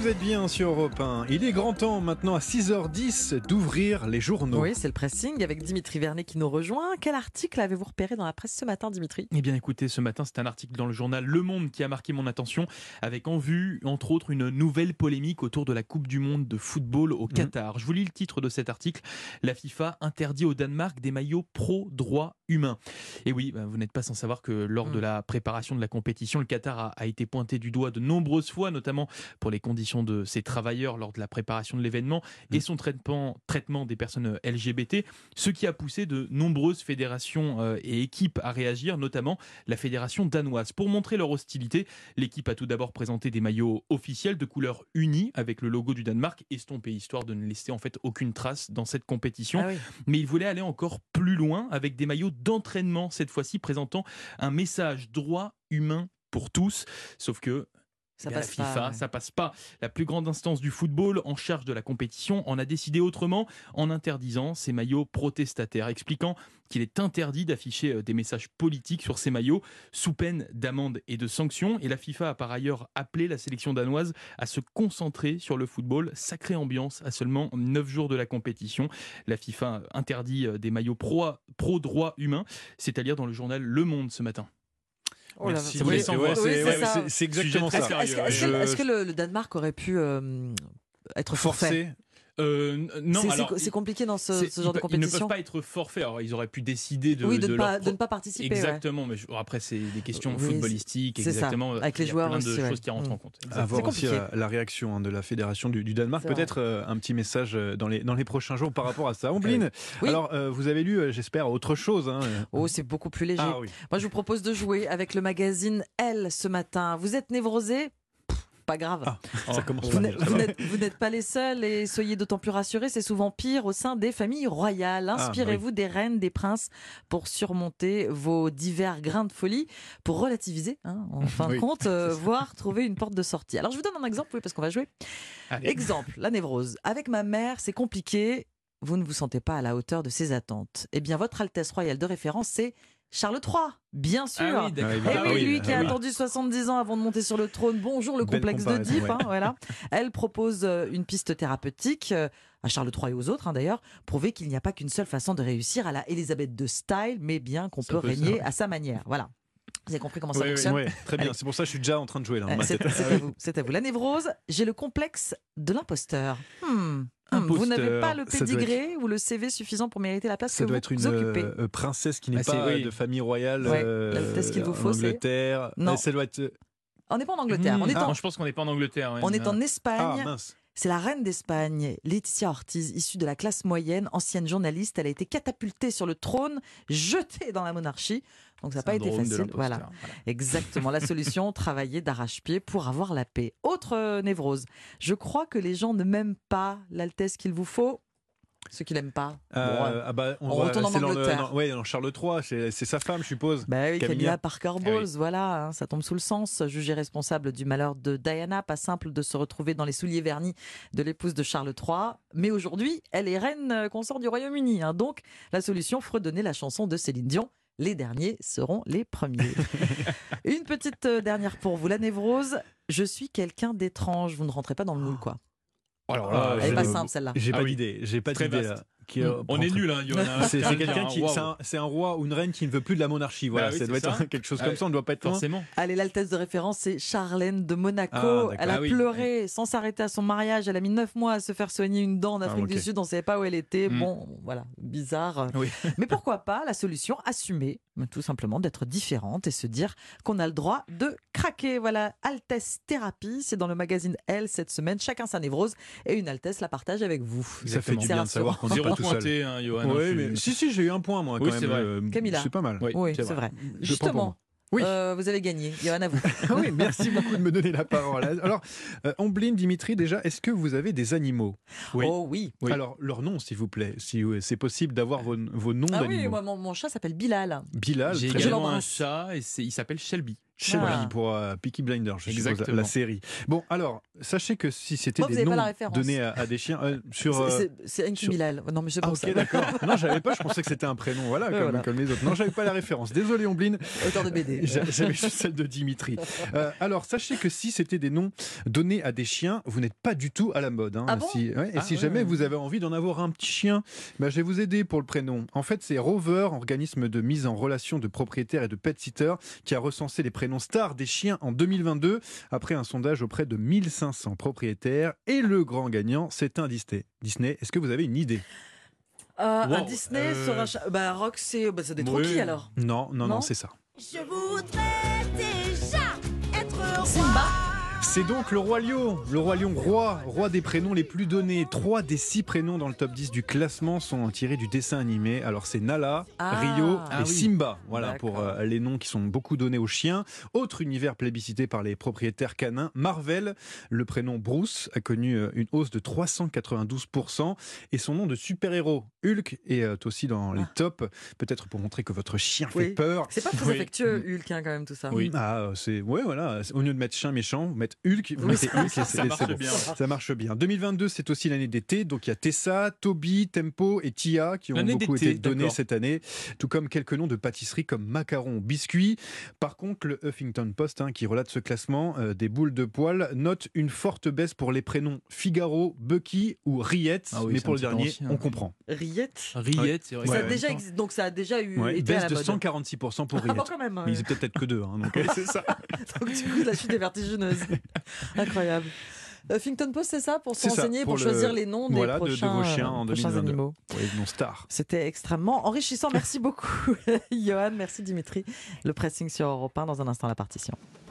vous êtes bien sur Europe 1. Il est grand temps maintenant à 6h10 d'ouvrir les journaux. Oui, c'est le pressing avec Dimitri Vernet qui nous rejoint. Quel article avez-vous repéré dans la presse ce matin, Dimitri? Eh bien écoutez, ce matin c'est un article dans le journal Le Monde qui a marqué mon attention avec en vue, entre autres, une nouvelle polémique autour de la Coupe du Monde de football au Qatar. Je vous lis le titre de cet article. La FIFA interdit au Danemark des maillots pro-droits humains. Et oui, bah, vous n'êtes pas sans savoir que lors de la préparation de la compétition, le Qatar a, a été pointé du doigt de nombreuses fois, notamment pour les conditions de ses travailleurs lors de la préparation de l'événement et son traitement, traitement des personnes LGBT, ce qui a poussé de nombreuses fédérations euh, et équipes à réagir, notamment la fédération danoise. Pour montrer leur hostilité, l'équipe a tout d'abord présenté des maillots officiels de couleur unie avec le logo du Danemark, estompé histoire de ne laisser en fait aucune trace dans cette compétition. Ah oui. Mais il voulait aller encore plus loin avec des maillots d'entraînement, cette fois-ci présentant un message droit humain pour tous. Sauf que Ça passe la FIFA, pas, ouais. ça passe pas. La plus grande instance du football en charge de la compétition en a décidé autrement en interdisant ces maillots protestataires, expliquant qu'il est interdit d'afficher euh, des messages politiques sur ces maillots sous peine d'amende et de sanctions. Et la FIFA a par ailleurs appelé la sélection danoise à se concentrer sur le football. Sacrée ambiance à seulement 9 jours de la compétition. La FIFA interdit euh, des maillots pro- pro-droits humains. C'est à lire dans le journal Le Monde ce matin. Oh c'est Oui, exactement ça. Est-ce que, est-ce que- le, le Danemark aurait pu euh, être forfait? Forcé. Euh, n- non, C'est- compliqué dans ce, genre de pe- Ils ne compétition. peuvent pas être forfaits. Alors, ils auraient pu décider de, oui, de, de ne pas, pro- de ne pas participer. ouais. Exactement, mais je- après c'est des questions Oui, footballistiques, c'est ça. exactement. Avec les Il y a joueurs plein aussi, de ouais. choses qui rentrent Mm. en compte. À Exactement. voir aussi la, réaction hein, de la fédération du, du Danemark. Peut-être euh, un petit message euh, dans les, dans les prochains jours par rapport à ça. Ombline, Oui. alors euh, vous avez lu, euh, j'espère, autre chose. hein. Oh, c'est beaucoup plus léger. Ah oui. Moi, je vous propose de jouer avec le magazine Elle ce matin. Vous êtes névrosé Pas grave. Ah, ça commence Vous n'êtes- pas les seuls et soyez d'autant plus rassurés, c'est souvent pire au sein des familles royales. bah Inspirez-vous des reines, des princes pour surmonter vos divers grains de folie, pour relativiser, hein, en fin Oui, de compte, euh, voire trouver une porte de sortie. Alors je vous donne un exemple, oui, parce qu'on va jouer. Allez. Exemple, la névrose. Avec ma mère, c'est compliqué. Vous ne vous sentez pas à la hauteur de ses attentes. Eh bien, votre Altesse royale de référence, c'est Charles III, bien sûr. Ah oui, d'accord. Ah, Eh évidemment. oui, oui, lui bah qui a oui. attendu 70 ans avant de monter sur le trône. Bonjour le Belle complexe d'Oedipe. ouais. hein, voilà. Elle propose euh, une piste thérapeutique euh, à Charles III et aux autres hein, d'ailleurs, prouver qu'il n'y a pas qu'une seule façon de réussir à la Elisabeth de style, mais bien qu'on peut peut régner ça. à sa manière. Voilà. Vous avez compris comment ça Oui, oui, fonctionne Ouais, très bien. C'est pour ça que je suis déjà en train de jouer là. Euh, C'est à vous. C'est à vous. La névrose, j'ai le complexe de l'imposteur. Hmm. Hmm, Vous n'avez pas le pédigré ou le CV suffisant pour mériter la place Ça que doit vous être une occupez. euh, euh, princesse qui n'est Ah, pas oui. de famille royale Ouais, euh, qu'il vous faut, Angleterre. Non. Euh, Ça doit être. On n'est pas en Angleterre. Mmh. On est Ah, en, je pense qu'on n'est pas en Angleterre. ouais. on est en Ah Espagne. mince. C'est la reine d'Espagne, Laetitia Ortiz, issue de la classe moyenne, ancienne journaliste. Elle a été catapultée sur le trône, jetée dans la monarchie. Donc ça n'a pas été facile. Voilà. voilà. Exactement. La solution, travailler d'arrache-pied pour avoir la paix. Autre euh, névrose. Je crois que les gens ne m'aiment pas l'altesse qu'il vous faut. Ceux qui l'aiment pas. Euh, Bon, ah bah, On va retourne en rester dans le- Angleterre. dans- ouais, dans Charles III, c'est c'est sa femme, je suppose. Bah oui, Camilla. Camilla Parker Bowles, oui. voilà, hein, ça tombe sous le sens. Jugée responsable du malheur de Diana, pas simple de se retrouver dans les souliers vernis de l'épouse de Charles III. Mais aujourd'hui, elle est reine euh, consort du Royaume-Uni. hein. donc, la solution, fredonner la chanson de Céline Dion. Les derniers seront les premiers. Une petite euh, dernière pour vous, la névrose. Je suis quelqu'un d'étrange. Vous ne rentrez pas dans le moule, quoi. Alors Ah, là, Elle est je- pas simple, celle-là. J'ai Ah pas oui. d'idée. J'ai pas d'idée. Qui, euh, on prend- est nul, hein, Johan. C'est quelqu'un qui, c'est un, roi ou une reine qui ne veut plus de la monarchie. Voilà, Bah oui, ça doit être quelque chose Ah comme oui. ça. On ne doit pas être loin. Forcément. Allez, l'altesse de référence, c'est Charlène de Monaco. Ah, elle a Ah oui. pleuré sans s'arrêter à son mariage. Elle a mis neuf mois à se faire soigner une dent en Afrique du Sud. On ne savait pas où elle était. Mm. Bon, voilà, bizarre. Oui. Mais pourquoi pas la solution Assumer, tout simplement, d'être différente et se dire qu'on a le droit de craquer. Voilà, Altesse Thérapie, c'est dans le magazine Elle cette semaine. Chacun sa névrose et une Altesse la partage avec vous. Ça fait du bien de savoir qu'on tout seul. pointé, hein, Johan. Oui, hein, mais tu- si, si, j'ai eu un point moi quand Oui, même. c'est vrai. euh, Camilla. C'est pas mal. Oui, Oui, c'est vrai. Justement. Oui. euh, vous avez gagné. Johan, à vous. Ah oui, merci beaucoup de me donner la parole. Alors, euh, Ombline, Dimitri, déjà, est-ce que vous avez des animaux? Oui. Oh oui. Oui. Alors, leur nom, s'il vous plaît, si euh, c'est possible d'avoir vos, vos noms Ah oui, moi, mon, mon chat s'appelle Bilal. Bilal, J'ai également un l'embrasse. chat et c'est- il s'appelle Shelby. Ah. pour euh, Peaky Blinders, je suppose, la, Exactement. la série. Bon, alors, sachez que si c'était des noms donnés à, à des chiens euh, sur... euh, C'est- Enki sur- Bilal. Non, mais c'est Ah pour ok d'accord. Non j'avais pas, je pensais que c'était un prénom, voilà, comme, voilà. comme les autres. Non j'avais pas la référence. Désolé Omblin, Auteur de BD. J'a- j'avais juste celle de Dimitri. Euh, alors sachez que si c'était des noms donnés à des chiens, vous n'êtes pas du tout à la mode. hein. Ah bon? si, ouais, et Ah si ouais. jamais vous avez envie d'en avoir un petit chien, ben, je vais vous aider pour le prénom. En fait c'est Rover, organisme de mise en relation de propriétaires et de pet sitters, qui a recensé les prénoms stars des chiens en 2022 après un sondage auprès de 1500 propriétaires. Et le grand gagnant, c'est un Disney. Disney, est-ce que vous avez une idée? Euh, Un Disney euh, sur un chat? Bah, Rock, c'est bah, c'est des Oui. troquis alors. Non, non, non, Non? c'est ça. Je voudrais. C'est donc le roi lion, le roi lion roi, roi des prénoms les plus donnés. Trois des six prénoms dans le top 10 du classement sont tirés du dessin animé. Alors c'est Nala, Ah. Rio Ah et oui. Simba. Voilà pour euh, les noms qui sont beaucoup donnés aux chiens. Autre univers plébiscité par les propriétaires canins, Marvel. Le prénom Bruce a connu euh, une hausse de 392% et son nom de super-héros Hulk est euh, aussi dans les Ah. tops. Peut-être pour montrer que votre chien Oui. fait peur. C'est pas très Oui. affectueux, Hulk, hein, quand même, tout ça. Oui. Ah, c'est ouais, voilà. Au lieu de mettre chien méchant, vous mettez Hulk, vous Oui, mettez ça- Hulk et c'est Ça marche bon. bien. Ça marche bien. 2022, c'est aussi l'année d'été, donc il y a Tessa, Toby, Tempo et Tia qui ont beaucoup été donnés cette année, tout comme quelques noms de pâtisseries comme macarons, biscuits. Par contre, le Huffington Post, hein, qui relate ce classement euh, des boules de poils, note une forte baisse pour les prénoms Figaro, Bucky ou Riette, Ah oui, mais pour le dernier, ancien. on comprend. Riette. Riette, c'est vrai. Ça Ouais, déjà Donc ça a déjà eu Ouais, été à baisse la de mode. 146% pour Ah bon, Riette. quand même. Mais ils étaient peut-être que deux, hein, donc c'est ça. Donc du coup, la chute est vertigineuse. Incroyable. Huffington Post, c'est ça Pour s'enseigner, pour, pour le- choisir les noms des voilà, de- de prochains, vos chiens euh, en prochains 2022. animaux. Ouais, non star. C'était extrêmement enrichissant. Merci beaucoup, Johan. Merci, Dimitri. Le pressing sur Europe 1 dans un instant, la partition.